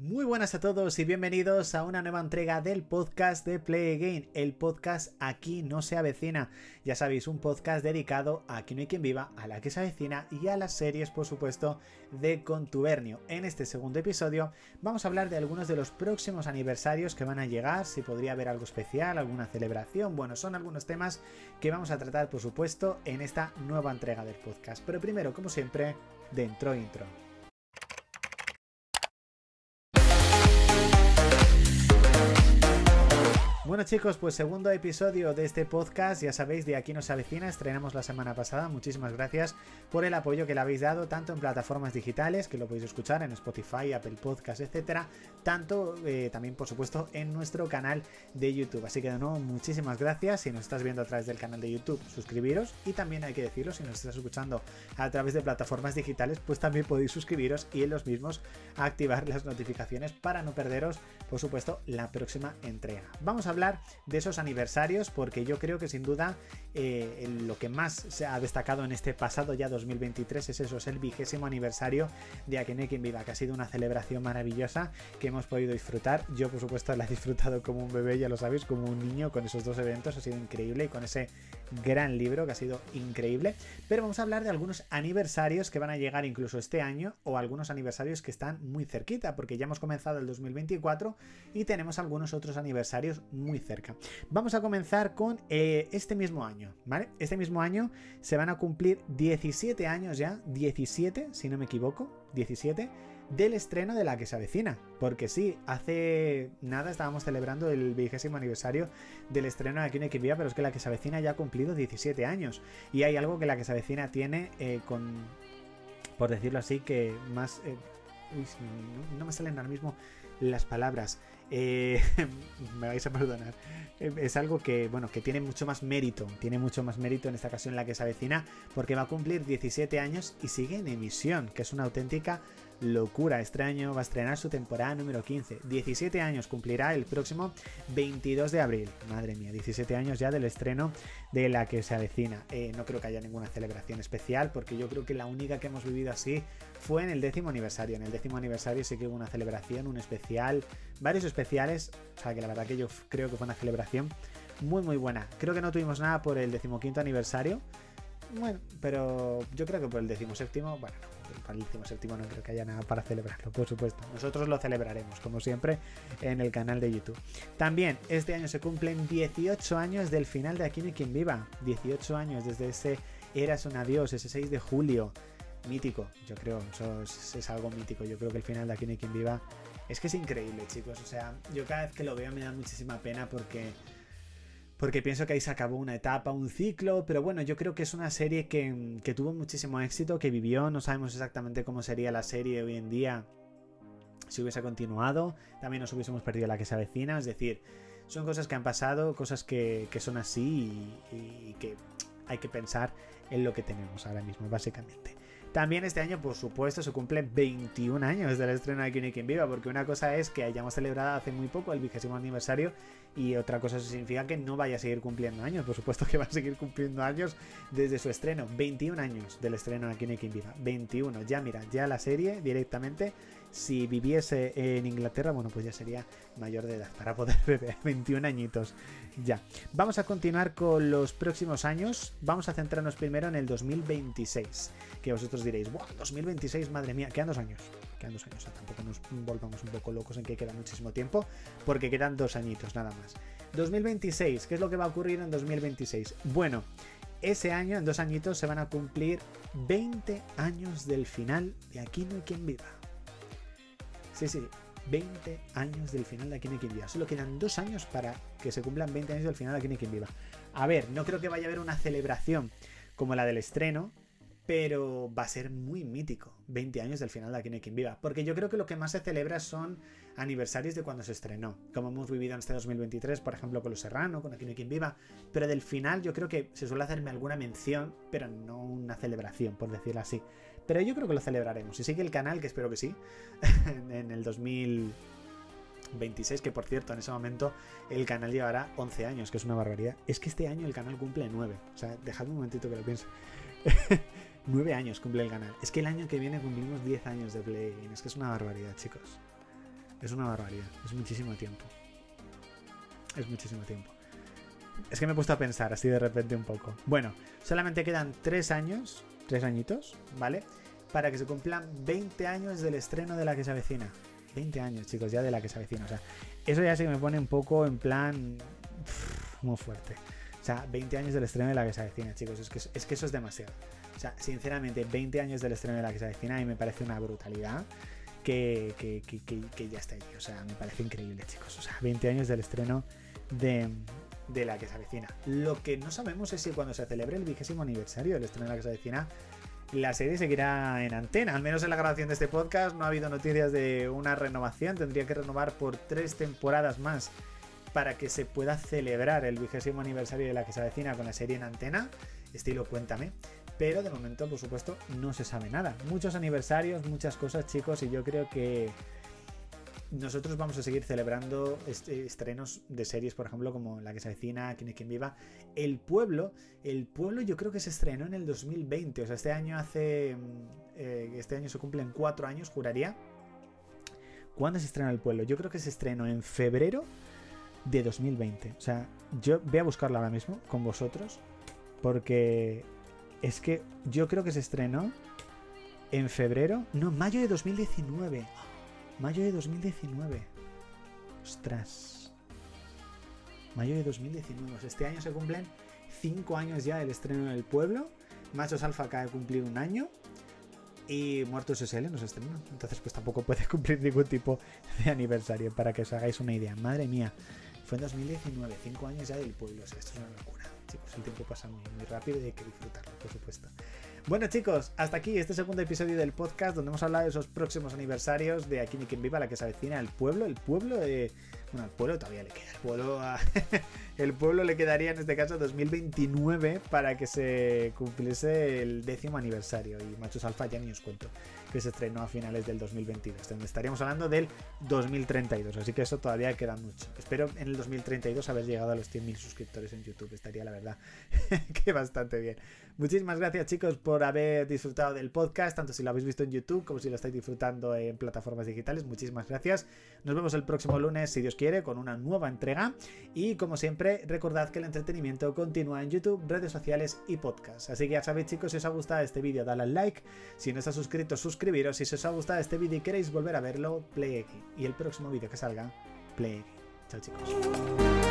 Muy buenas a todos y bienvenidos a una nueva entrega del podcast de Play Again. El podcast Aquí no se avecina. Ya sabéis, un podcast dedicado a Aquí no hay quien viva, a la que se avecina y a las series, por supuesto, de Contubernio. En este segundo episodio vamos a hablar de algunos de los próximos aniversarios que van a llegar, si podría haber algo especial, alguna celebración. Bueno, son algunos temas que vamos a tratar, por supuesto, en esta nueva entrega del podcast. Pero primero, como siempre, dentro intro. Bueno chicos, pues segundo episodio de este podcast, ya sabéis, de aquí nos avecina, estrenamos la semana pasada, muchísimas gracias por el apoyo que le habéis dado tanto en plataformas digitales, que lo podéis escuchar en Spotify, Apple Podcast, etcétera, tanto eh, también por supuesto en nuestro canal de YouTube. Así que de nuevo, muchísimas gracias, si nos estás viendo a través del canal de YouTube, suscribiros y también hay que decirlo, si nos estás escuchando a través de plataformas digitales, pues también podéis suscribiros y en los mismos activar las notificaciones para no perderos, por supuesto, la próxima entrega. Vamos a de esos aniversarios porque yo creo que sin duda eh, lo que más se ha destacado en este pasado ya 2023 es eso, es el vigésimo aniversario de Akenekin Viva, que ha sido una celebración maravillosa que hemos podido disfrutar. Yo por supuesto la he disfrutado como un bebé, ya lo sabéis, como un niño con esos dos eventos, ha sido increíble y con ese gran libro que ha sido increíble. Pero vamos a hablar de algunos aniversarios que van a llegar incluso este año o algunos aniversarios que están muy cerquita porque ya hemos comenzado el 2024 y tenemos algunos otros aniversarios muy muy cerca. Vamos a comenzar con eh, este mismo año, ¿vale? Este mismo año se van a cumplir 17 años ya, 17, si no me equivoco, 17 del estreno de la que se avecina. Porque sí, hace nada estábamos celebrando el vigésimo aniversario del estreno de Aquí no que pero es que la que se avecina ya ha cumplido 17 años. Y hay algo que la que se avecina tiene eh, con, por decirlo así, que más... Eh, uy, no, no, me salen ahora mismo las palabras. Eh, me vais a perdonar. Eh, es algo que, bueno, que tiene mucho más mérito. Tiene mucho más mérito en esta ocasión la que se avecina. Porque va a cumplir 17 años y sigue en emisión. Que es una auténtica locura. Este año va a estrenar su temporada número 15. 17 años cumplirá el próximo 22 de abril. Madre mía, 17 años ya del estreno de la que se avecina. Eh, no creo que haya ninguna celebración especial porque yo creo que la única que hemos vivido así fue en el décimo aniversario. En el décimo aniversario sí que hubo una celebración, un especial, varios especiales. O sea que la verdad que yo creo que fue una celebración muy muy buena. Creo que no tuvimos nada por el decimoquinto aniversario. Bueno, pero yo creo que por el decimoséptimo, bueno, para el decimoséptimo no creo que haya nada para celebrarlo, por supuesto. Nosotros lo celebraremos, como siempre, en el canal de YouTube. También, este año se cumplen 18 años del final de Aquí no hay quien viva. 18 años desde ese Eras un adiós, ese 6 de julio. Mítico, yo creo, eso es, algo mítico. Yo creo que el final de Aquí no quien viva es que es increíble, chicos. O sea, yo cada vez que lo veo me da muchísima pena porque porque pienso que ahí se acabó una etapa, un ciclo, pero bueno, yo creo que es una serie que, que, tuvo muchísimo éxito, que vivió, no sabemos exactamente cómo sería la serie hoy en día si hubiese continuado, también nos hubiésemos perdido la que se avecina, es decir, son cosas que han pasado, cosas que, que son así y, y que hay que pensar en lo que tenemos ahora mismo, básicamente. También este año, por supuesto, se cumplen 21 años del estreno de Quien Viva, porque una cosa es que hayamos celebrado hace muy poco el vigésimo aniversario y otra cosa significa que no vaya a seguir cumpliendo años. Por supuesto que va a seguir cumpliendo años desde su estreno. 21 años del estreno de Quien Viva. 21. Ya mira, ya la serie directamente si viviese en Inglaterra, bueno, pues ya sería mayor de edad para poder beber 21 añitos. Ya. Vamos a continuar con los próximos años. Vamos a centrarnos primero en el 2026. Que vosotros diréis, ¡buah! 2026, madre mía, quedan dos años. Quedan dos años, o sea, tampoco nos volvamos un poco locos en que queda muchísimo tiempo, porque quedan dos añitos nada más. 2026, ¿qué es lo que va a ocurrir en 2026? Bueno, ese año, en dos añitos, se van a cumplir 20 años del final de Aquí no hay quien viva. Sí, sí, 20 años del final de Aquí no hay quien viva. Solo quedan dos años para que se cumplan 20 años del final de Aquí no hay quien viva. A ver, no creo que vaya a haber una celebración como la del estreno, pero va a ser muy mítico. 20 años del final de Aquí no hay quien viva. Porque yo creo que lo que más se celebra son aniversarios de cuando se estrenó. Como hemos vivido en este 2023, por ejemplo, con Los Serrano, con Aquí no hay quien viva. Pero del final yo creo que se suele hacerme alguna mención, pero no una celebración, por decirlo así. Pero yo creo que lo celebraremos. Y sigue el canal, que espero que sí, en el 2026, que por cierto, en ese momento el canal llevará 11 años, que es una barbaridad. Es que este año el canal cumple 9. O sea, dejadme un momentito que lo piense. 9 años cumple el canal. Es que el año que viene cumplimos 10 años de Play. Es que es una barbaridad, chicos. Es una barbaridad. Es muchísimo tiempo. Es muchísimo tiempo. Es que me he puesto a pensar así de repente un poco. Bueno, solamente quedan tres años, tres añitos, ¿vale? Para que se cumplan 20 años del estreno de la que se avecina. 20 años, chicos, ya de la que se avecina. O sea, eso ya sí que me pone un poco en plan muy fuerte. O sea, 20 años del estreno de la que se avecina, chicos. Es que, es que eso es demasiado. O sea, sinceramente, 20 años del estreno de la que se avecina y me parece una brutalidad que, que, que, ya está allí. O sea, me parece increíble, chicos. O sea, 20 años del estreno de, de la que se avecina. Lo que no sabemos es si cuando se celebre el vigésimo aniversario del estreno de la que se avecina, la serie seguirá en antena. Al menos en la grabación de este podcast no ha habido noticias de una renovación. Tendría que renovar por tres temporadas más para que se pueda celebrar el vigésimo aniversario de la que se avecina con la serie en antena. Estilo Cuéntame. Pero de momento, por supuesto, no se sabe nada. Muchos aniversarios, muchas cosas, chicos, y yo creo que nosotros vamos a seguir celebrando estrenos de series, por ejemplo, como la que se avecina, Quien es quien viva. El pueblo, el pueblo yo creo que se estrenó en el 2020, o sea, este año hace, mm, eh, este año se cumplen cuatro años, juraría. ¿Cuándo se estrena el pueblo? Yo creo que se estrenó en febrero de 2020. O sea, yo voy a buscarlo ahora mismo con vosotros, porque es que yo creo que se estrenó en febrero, no, mayo de 2019. Mayo de 2019. Ostras. Mayo de 2019. Este año se cumplen 5 años ya del estreno del pueblo. Machos Alfa acaba de cumplir un año. Y Muertos SL no se estrenó. Entonces, pues tampoco puede cumplir ningún tipo de aniversario. Para que os hagáis una idea. Madre mía. Fue en 2019. 5 años ya del pueblo. O sea, esto es una locura. Chicos, el tiempo pasa muy, muy rápido y hay que disfrutarlo, por supuesto. Bueno chicos, hasta aquí este segundo episodio del podcast donde hemos hablado de esos próximos aniversarios de Aquí ni quien viva, la que se avecina el pueblo, el pueblo de... Bueno, al pueblo todavía le queda, el pueblo, el pueblo le quedaría en este caso 2029 para que se cumpliese el décimo aniversario y Machos Alfa ya ni os cuento que se estrenó a finales del 2022. Estaríamos hablando del 2032, así que eso todavía queda mucho. Espero en el 2032 haber llegado a los 100.000 suscriptores en YouTube, estaría la verdad que bastante bien. Muchísimas gracias chicos por haber disfrutado del podcast, tanto si lo habéis visto en YouTube como si lo estáis disfrutando en plataformas digitales. Muchísimas gracias. Nos vemos el próximo lunes, si Dios quiere, con una nueva entrega. Y como siempre, recordad que el entretenimiento continúa en YouTube, redes sociales y podcast. Así que ya sabéis chicos, si os ha gustado este vídeo, dale al like. Si no estás suscrito, suscribiros. Si os ha gustado este vídeo y queréis volver a verlo, play aquí. Y el próximo vídeo que salga, play aquí. Chao chicos.